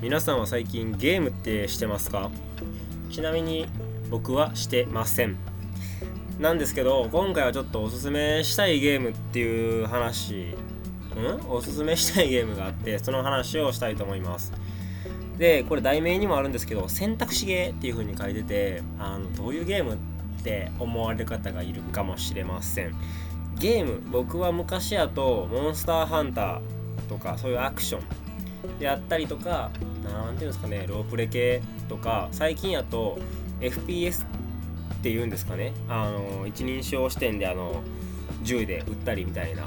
皆さんは最近ゲームってしてますか？ちなみに僕はしてません。なんですけど今回はちょっとおすすめしたいゲームっていう話ん？おすすめしたいゲームがあってその話をしたいと思います。でこれ題名にもあるんですけど選択肢ゲーっていう風に書いててあのどういうゲームって思われる方がいるかもしれません。ゲーム僕は昔やとモンスターハンターとかそういうアクションであったりとか何ていうんですかねロープレ系とか最近やと FPS っていうんですかねあの一人称視点であの銃で撃ったりみたいな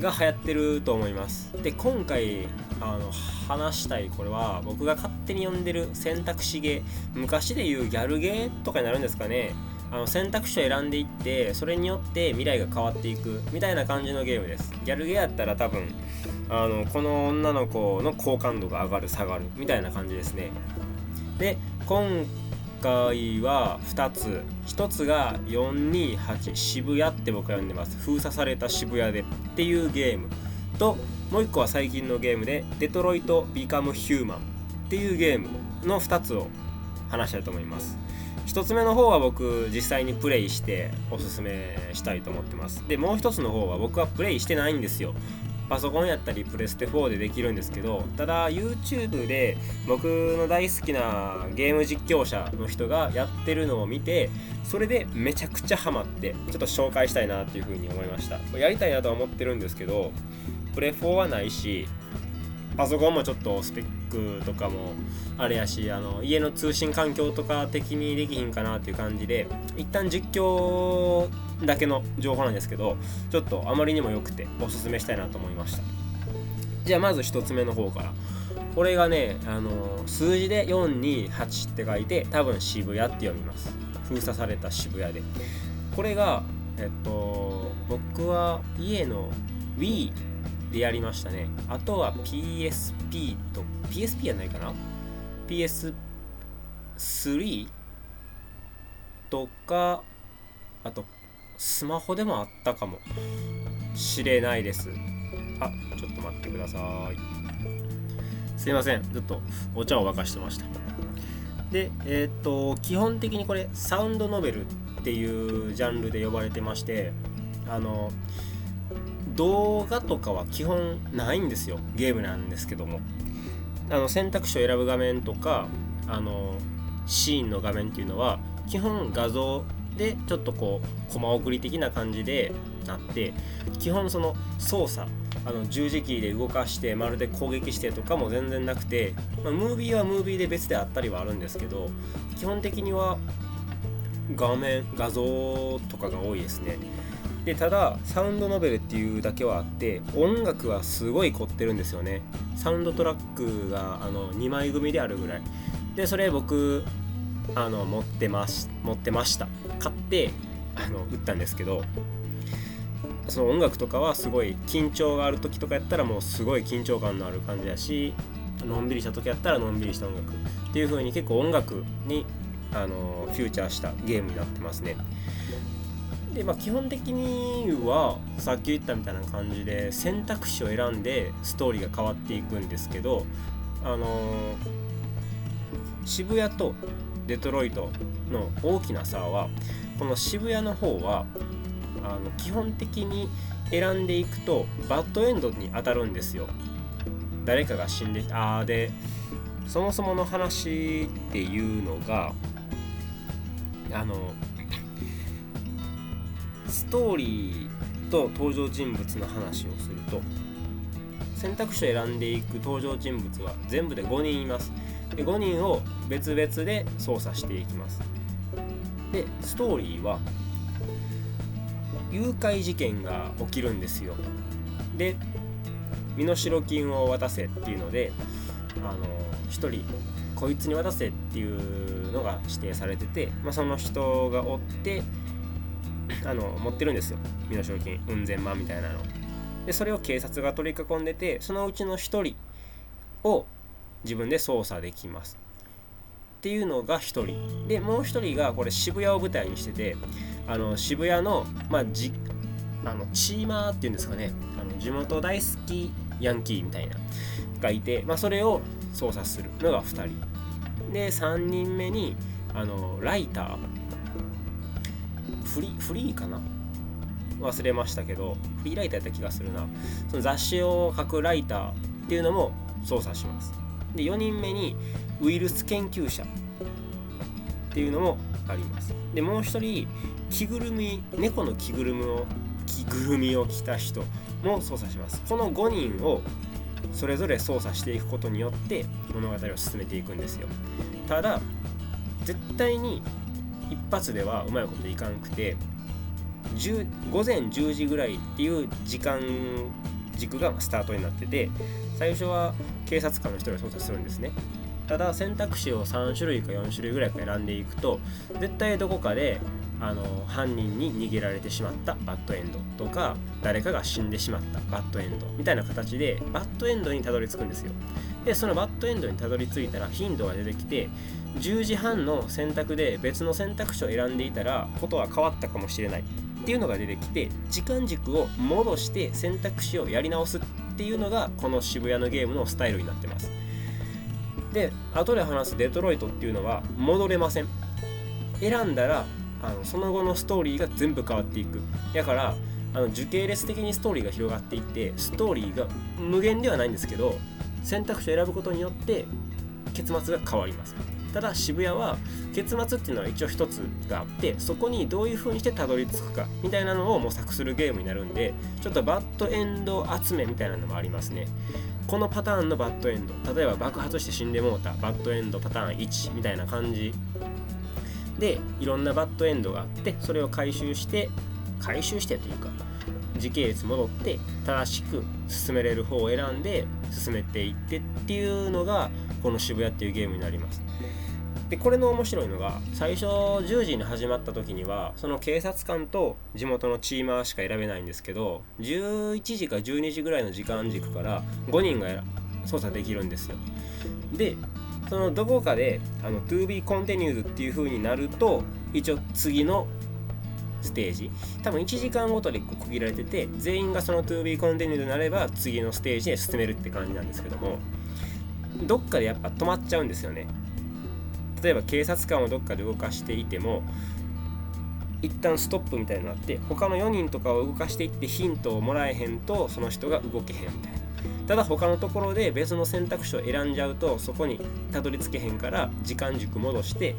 が流行ってると思います。で今回あの話したいこれは僕が勝手に呼んでる選択肢ゲー昔で言うギャルゲーとかになるんですかねあの選択肢を選んでいってそれによって未来が変わっていくみたいな感じのゲームです。ギャルゲーやったら多分あのこの女の子の好感度が上がる下がるみたいな感じですね。で今回は2つ。1つが428渋谷って僕は呼んでます。封鎖された渋谷でっていうゲーム。ともう1個は最近のゲームでデトロイト・ビカム・ヒューマンっていうゲームの2つを話したいと思います。1つ目の方は僕実際にプレイしておすすめしたいと思ってます。でもう1つの方は僕はプレイしてないんですよ。パソコンやったりプレステ4でできるんですけどただ YouTube で僕の大好きなゲーム実況者の人がやってるのを見てそれでめちゃくちゃハマってちょっと紹介したいなっていうふうに思いました。やりたいなとは思ってるんですけどプレ4はないしパソコンもちょっとスペックとかもあれやしあの家の通信環境とか的にできひんかなっていう感じで一旦実況だけの情報なんですけどちょっとあまりにも良くておすすめしたいなと思いました。じゃあまず1つ目の方から。これがねあの数字で428って書いて多分渋谷って読みます。封鎖された渋谷で。これがえっと僕は家の Wii でやりましたね。あとは PSP と PSP やないかな？PS3 とかあとスマホでもあったかも。しれないです。あちょっと待ってください。すいません。ずっとお茶を沸かしてました。でえっ、と基本的にこれサウンドノベルっていうジャンルで呼ばれてましてあの動画とかは基本ないんですよ。ゲームなんですけども。あの選択肢を選ぶ画面とかあのシーンの画面っていうのは基本画像でちょっとこうコマ送り的な感じでなって基本その操作あの十字キーで動かしてまるで攻撃してとかも全然なくて、まあ、ムービーはムービーで別であったりはあるんですけど基本的には画面画像とかが多いですね。でただサウンドノベルっていうだけはあって音楽はすごい凝ってるんですよね。サウンドトラックがあの2枚組であるぐらい。でそれ僕あの持ってます持ってました。買ってあの売ったんですけどその音楽とかはすごい緊張がある時とかやったらもうすごい緊張感のある感じだしのんびりした時やったらのんびりした音楽っていう風に結構音楽にあのフューチャーしたゲームになってますね。でまあ基本的にはさっき言ったみたいな感じで選択肢を選んでストーリーが変わっていくんですけどあの渋谷とデトロイトの大きな差はこの渋谷の方はあの基本的に選んでいくとバッドエンドに当たるんですよ。誰かが死んでああでそもそもの話っていうのがあのストーリーと登場人物の話をすると選択肢を選んでいく登場人物は全部で5人います。で5人を別々で操作していきます。でストーリーは誘拐事件が起きるんですよ。で身代金を渡せっていうのであの1人こいつに渡せっていうのが指定されてて、まあ、その人がおってあの持ってるんですよ。身代金うん千万みたいなの。でそれを警察が取り囲んでてそのうちの1人を自分で操作できます。っていうのが1人。でもう1人がこれ渋谷を舞台にしててあの渋谷の,、まあ、じあのチーマーっていうんですかね。あの地元大好きヤンキーみたいながいて、まあ、それを操作するのが2人。で3人目にあのライター。フリフリーかな？忘れましたけどフリーライターやった気がするな。その雑誌を書くライターっていうのも操作します。で4人目にウイルス研究者っていうのもあります。でもう一人着ぐるみ猫の着ぐるみを着ぐるみを着た人も操作します。この5人をそれぞれ操作していくことによって物語を進めていくんですよ。ただ絶対に一発ではうまいこといかんくて午前10時ぐらいっていう時間軸がスタートになってて最初は警察官の人が操作するんですね。ただ選択肢を3種類か4種類ぐらいか選んでいくと絶対どこかであの犯人に逃げられてしまったバッドエンドとか誰かが死んでしまったバッドエンドみたいな形でバッドエンドにたどり着くんですよ。でそのバッドエンドにたどり着いたら頻度が出てきて10時半の選択で別の選択肢を選んでいたらことは変わったかもしれない。っていうのが出てきて時間軸を戻して選択肢をやり直すっていうのがこの渋谷のゲームのスタイルになってます。で後で話すデトロイトっていうのは戻れません。選んだらあのその後のストーリーが全部変わっていく。だからあの受系列的にストーリーが広がっていってストーリーが無限ではないんですけど選択肢を選ぶことによって結末が変わります。ただ渋谷は結末っていうのは一応一つがあってそこにどういう風にしてたどり着くかみたいなのを模索するゲームになるんでちょっとバッドエンド集めみたいなのもありますね。このパターンのバッドエンド。例えば爆発して死んでもうた。バッドエンドパターン1みたいな感じ。でいろんなバッドエンドがあってそれを回収して回収してというか時系列戻って正しく進めれる方を選んで進めていってっていうのがこの渋谷っていうゲームになります。でこれの面白いのが最初10時に始まった時にはその警察官と地元のチーマーしか選べないんですけど11時か12時ぐらいの時間軸から5人が操作できるんですよ。でそのどこかであの To be continued っていう風になると一応次のステージ多分1時間ごとで区切られてて全員がその To be continued になれば次のステージへ進めるって感じなんですけどもどっかでやっぱ止まっちゃうんですよね。例えば警察官をどっかで動かしていても一旦ストップみたいになって他の4人とかを動かしていってヒントをもらえへんとその人が動けへんみたいな。ただ他のところで別の選択肢を選んじゃうとそこにたどり着けへんから時間軸戻して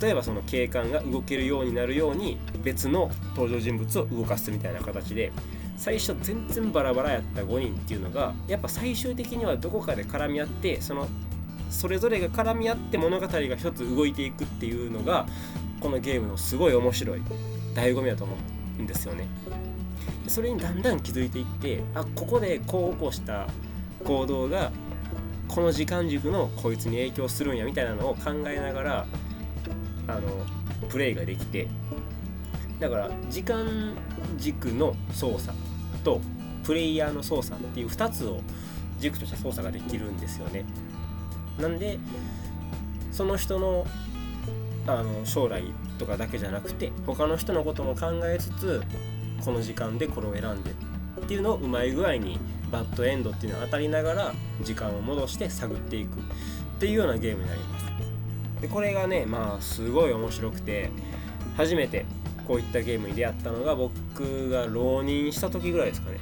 例えばその警官が動けるようになるように別の登場人物を動かすみたいな形で最初全然バラバラやった5人っていうのがやっぱ最終的にはどこかで絡み合ってそのそれぞれが絡み合って物語が一つ動いていくっていうのがこのゲームのすごい面白い醍醐味だと思うんですよね。それにだんだん気づいていってあここでこう起こした行動がこの時間軸のこいつに影響するんやみたいなのを考えながらあのプレイができてだから時間軸の操作とプレイヤーの操作っていう2つを軸として操作ができるんですよね。なんでその人のあの将来とかだけじゃなくて他の人のことも考えつつこの時間でこれを選んでっていうのをうまい具合にバッドエンドっていうのを当たりながら時間を戻して探っていくっていうようなゲームになります。でこれがねまあすごい面白くて初めてこういったゲームに出会ったのが僕が浪人した時ぐらいですかね。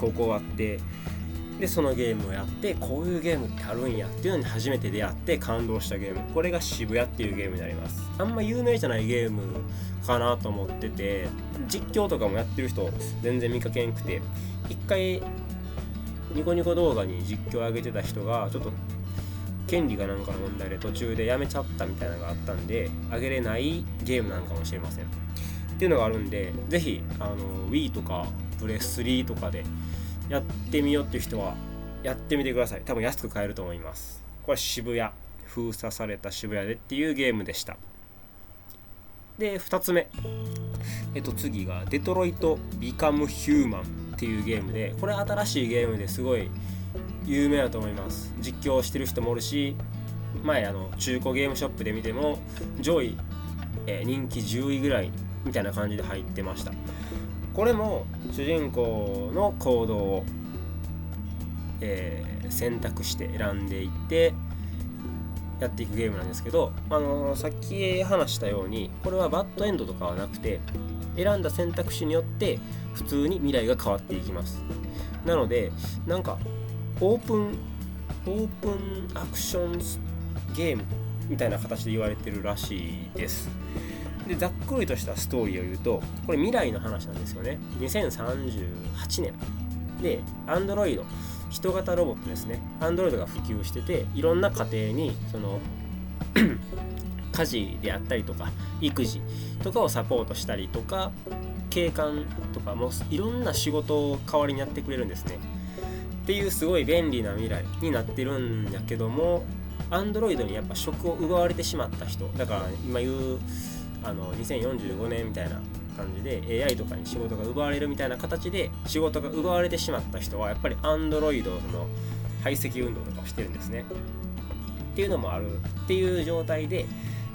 高校終わってでそのゲームをやってこういうゲームってあるんやっていうのに初めて出会って感動したゲーム。これが渋谷っていうゲームになります。あんま有名じゃないゲームかなと思ってて実況とかもやってる人全然見かけんくて一回ニコニコ動画に実況上げてた人がちょっと権利がなんかの問題で途中でやめちゃったみたいなのがあったんで上げれないゲームなのかもしれません。っていうのがあるんで是非あの Wii とかプレス3とかでやってみようっていう人はやってみてください。多分安く買えると思います。これ渋谷。封鎖された渋谷でっていうゲームでした。で2つ目。えっと次がデトロイト・ビカム・ヒューマンっていうゲームでこれ新しいゲームですごい有名だと思います。実況してる人もおるし前あの中古ゲームショップで見ても上位、えー、人気10位ぐらいみたいな感じで入ってました。これも主人公の行動を、えー選択して選んでいってやっていくゲームなんですけど、あのーさっき話したようにこれはバッドエンドとかはなくて選んだ選択肢によって普通に未来が変わっていきます。なのでなんかオープンオープンアクションゲームみたいな形で言われてるらしいです。でざっくりとしたストーリーを言うとこれ未来の話なんですよね。2038年。で Android 人型ロボットですね。Android が普及してていろんな家庭にその 家事であったりとか育児とかをサポートしたりとか景観とかもいろんな仕事を代わりにやってくれるんですね。っていうすごい便利な未来になってるんやけども Android にやっぱ職を奪われてしまった人。だから今言うあの2045年みたいな感じで AI とかに仕事が奪われるみたいな形で仕事が奪われてしまった人はやっぱり Android の排斥運動とかをしてるんですね。っていうのもある。っていう状態で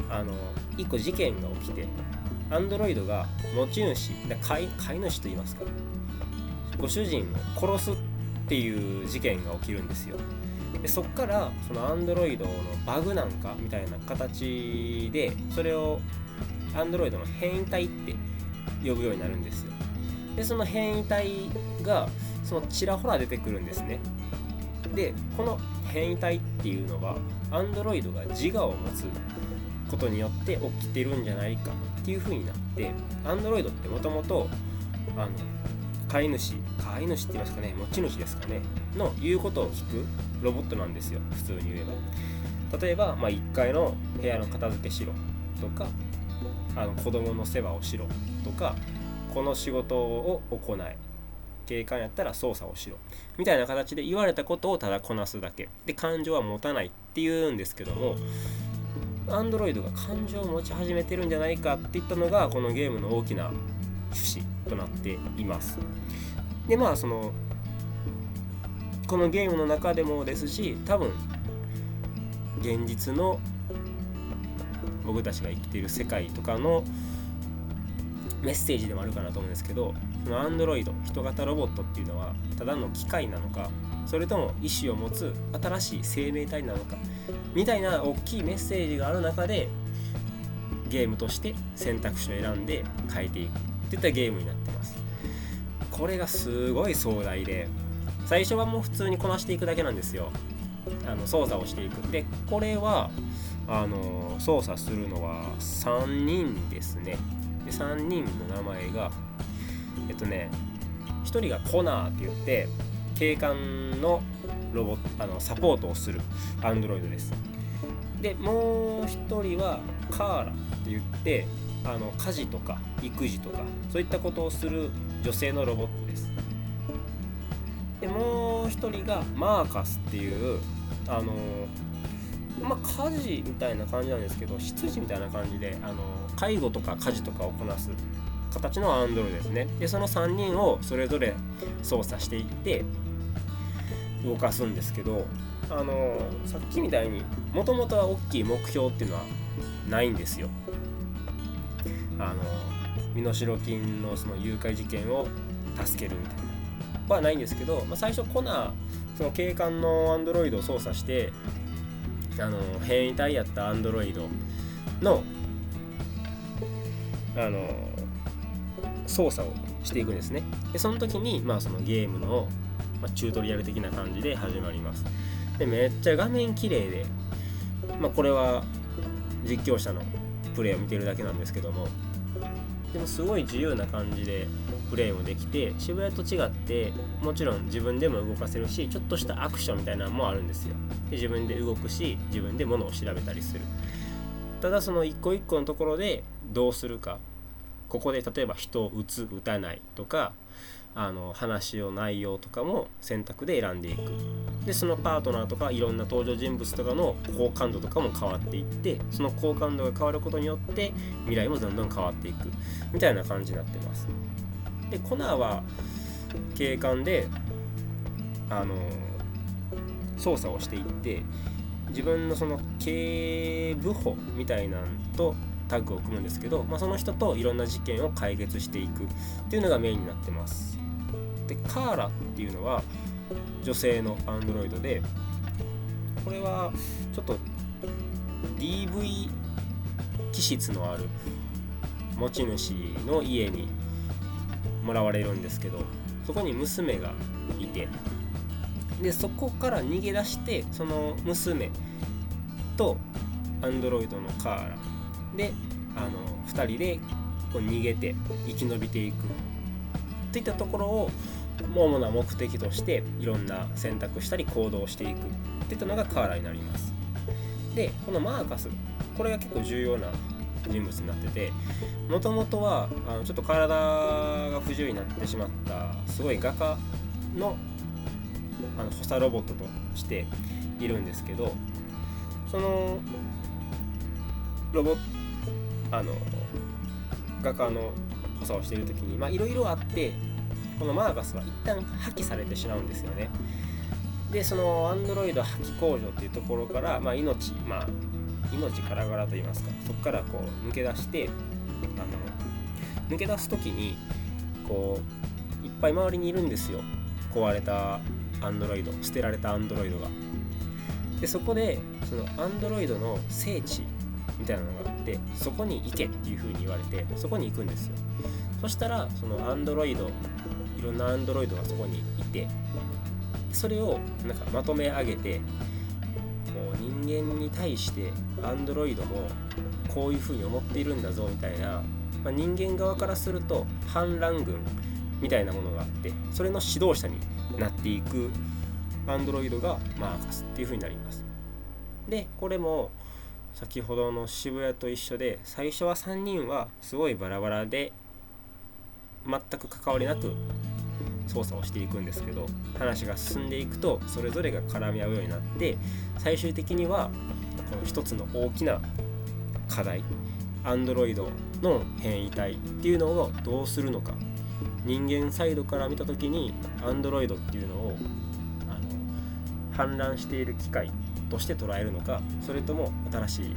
あの一個事件が起きて Android が持ち主飼い飼い主と言いますか。ご主人を殺すっていう事件が起きるんですよ。でそっからその Android のバグなんかみたいな形でそれを Android の変異体って呼ぶようになるんですよ。でその変異体がそのちらほら出てくるんですね。でこの変異体っていうのは Android が自我を持つことによって起きてるんじゃないかっていう風になって Android ってもともとあの飼い主飼い主って言いますかね持ち主ですかねの言うことを聞くロボットなんですよ。普通に言えば。例えば、まあ、1階の部屋の片付けしろとかあの子供の世話をしろとかこの仕事を行え警官やったら操作をしろみたいな形で言われたことをただこなすだけ。で感情は持たないっていうんですけども Android が感情を持ち始めてるんじゃないかっていったのがこのゲームの大きな趣旨となっています。でまあそのこのゲームの中でもですし多分現実の僕たちが生きている世界とかのメッセージでもあるかなと思うんですけどそのアンドロイド人型ロボットっていうのはただの機械なのかそれとも意思を持つ新しい生命体なのかみたいな大きいメッセージがある中でゲームとして選択肢を選んで変えていくっていったゲームになってます。これがすごい壮大で最初はもう普通にこなしていくだけなんですよ。あの操作をしていく。でこれはあの操作するのは3人ですね。で3人の名前がえっとね1人がコナーって言って警官のロボあのサポートをするアンドロイドです。でもう1人はカーラって言ってあの家事とか育児とかそういったことをする女性のロボットです。でもう1人がマーカスっていうあのまあ家事みたいな感じなんですけど羊みたいな感じであの介護とか家事とかをこなす形のアンドロイドですね。でその3人をそれぞれ操作していって動かすんですけどあのさっきみたいにもともとは大きい目標っていうのはないんですよ。あの身代金のその誘拐事件を助けるみたいな。はないんですけど、まあ、最初コナーその警官のアンドロイドを操作してあの変異体やったアンドロイドのあの操作をしていくんですね。でその時に、まあ、そのゲームの、まあ、チュートリアル的な感じで始まります。でめっちゃ画面綺麗で、まあ、これは実況者のプレイを見てるだけなんですけども。でもすごい自由な感じでプレイもできて渋谷と違ってもちろん自分でも動かせるしちょっとしたアクションみたいなのもあるんですよ。で自分で動くし自分で物を調べたりする。ただその一個一個のところでどうするか。ここで例えば人を撃つ撃たないとかあの話の内容とかも選択で選んでいく。でそのパートナーとかいろんな登場人物とかの好感度とかも変わっていってその好感度が変わることによって未来もどんどん変わっていく。みたいな感じになってます。でコナーは警官であの操作をしていって自分のその警部補みたいなんとタッグを組むんですけど、まあ、その人といろんな事件を解決していくっていうのがメインになってます。でカーラっていうのは女性のアンドロイドでこれはちょっと DV 気質のある持ち主の家にもらわれるんですけどそこに娘がいてでそこから逃げ出してその娘とアンドロイドのカーラであの2人でこう逃げて生き延びていく。といったところを主な目的としていろんな選択したり行動していく。っていったのがカーラになります。でこのマーカスこれが結構重要な人物になっててもともとはあのちょっと体が不自由になってしまったすごい画家のあの補佐ロボットとしているんですけどそのロボあの画家の補佐をしている時にいろいろあってこのマーガスは一旦破棄されてしまうんですよね。でそのアンドロイド破棄工場っていうところから、まあ、命まあ命からがらと言いますかそこからこう抜け出してあの抜け出す時にこういっぱい周りにいるんですよ。壊れたアンドロイド捨てられたアンドロイドが。でそこでそのアンドロイドの聖地みたいなのがあってそこに行けっていう風に言われてそこに行くんですよ。そしたらそのアンドロイドいろんなアンドロイドがそこにいてそれをなんかまとめ上げて間に対してアンドロイドもこういう風に思っているんだぞみたいな、まあ、人間側からすると反乱軍みたいなものがあってそれの指導者になっていくアンドロイドがマーカスっていう風になります。でこれも先ほどの渋谷と一緒で最初は3人はすごいバラバラで全く関わりなく操作をしていくんですけど話が進んでいくとそれぞれが絡み合うようになって最終的にはこの一つの大きな課題 Android の変異体っていうのをどうするのか。人間サイドから見た時に Android っていうのをあの氾濫している機械として捉えるのかそれとも新しい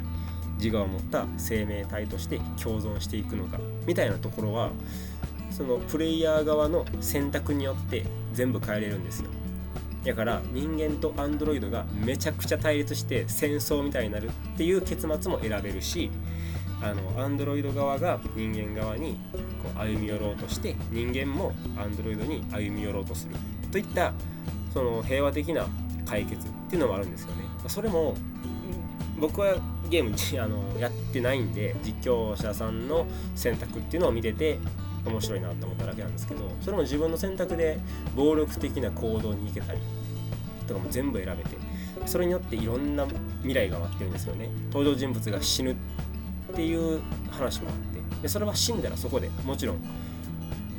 自我を持った生命体として共存していくのかみたいなところはそのプレイヤー側の選択によって全部変えれるんですよだから人間とアンドロイドがめちゃくちゃ対立して戦争みたいになるっていう結末も選べるしあのアンドロイド側が人間側にこう歩み寄ろうとして人間もアンドロイドに歩み寄ろうとするといったその平和的な解決っていうのもあるんですよね。それも僕はゲームあのやってないんで実況者さんの選択っていうのを見てて面白いなと思っただけなんですけどそれも自分の選択で暴力的な行動に行けたりとかも全部選べてそれによっていろんな未来が待ってるんですよね。登場人物が死ぬっていう話もあってでそれは死んだらそこでもちろん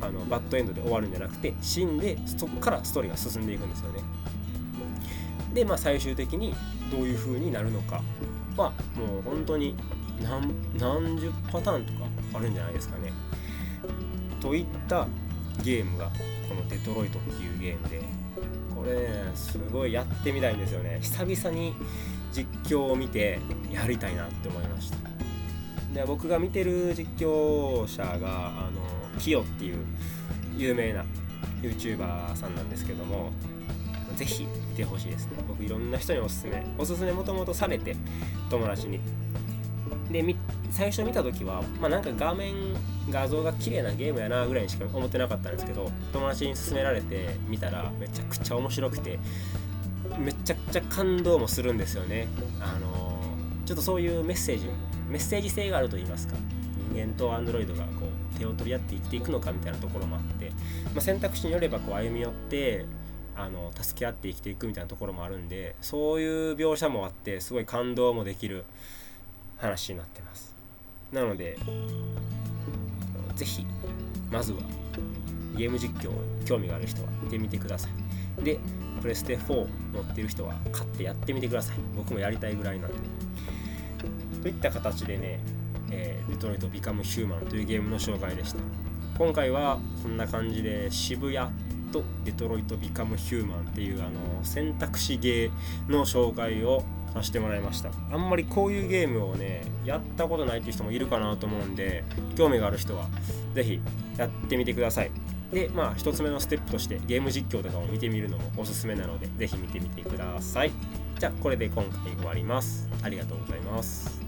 あのバッドエンドで終わるんじゃなくて死んでそこからストーリーが進んでいくんですよね。でまあ最終的にどういう風になるのかはもう本当に何何十パターンとかあるんじゃないですかね。といったゲームがこの「デトロイト」っていうゲームでこれねすごいやってみたいんですよね。久々に実況を見てやりたいなって思いました。で僕が見てる実況者があのキヨっていう有名な YouTuber さんなんですけどもぜひ見てほしいですね。僕いろんな人におすすめおすすめもともとされて友達に。で最初見た時はまあなんか画面画像が綺麗なゲームやなぐらいにしか思ってなかったんですけど友達に勧められて見たらめちゃくちゃ面白くてめちゃくちゃ感動もするんですよね。あのちょっとそういうメッセージメッセージ性があると言いますか人間とアンドロイドがこう手を取り合って生きていくのかみたいなところもあって、まあ、選択肢によればこう歩み寄ってあの助け合って生きていくみたいなところもあるんでそういう描写もあってすごい感動もできる話になってます。なのでぜひまずはゲーム実況興味がある人は見てみてください。でプレステ4持ってる人は買ってやってみてください。僕もやりたいぐらいなんで。といった形でね、えー、デトロイト・ビカム・ヒューマンというゲームの紹介でした。今回はこんな感じで渋谷とデトロイト・ビカム・ヒューマンっていうあの選択肢ゲーの紹介をさせてもらいました。あんまりこういうゲームをねやったことないっていう人もいるかなと思うんで興味がある人は是非やってみてください。でまあ1つ目のステップとしてゲーム実況とかを見てみるのもおすすめなので是非見てみてください。じゃあこれで今回終わります。ありがとうございます。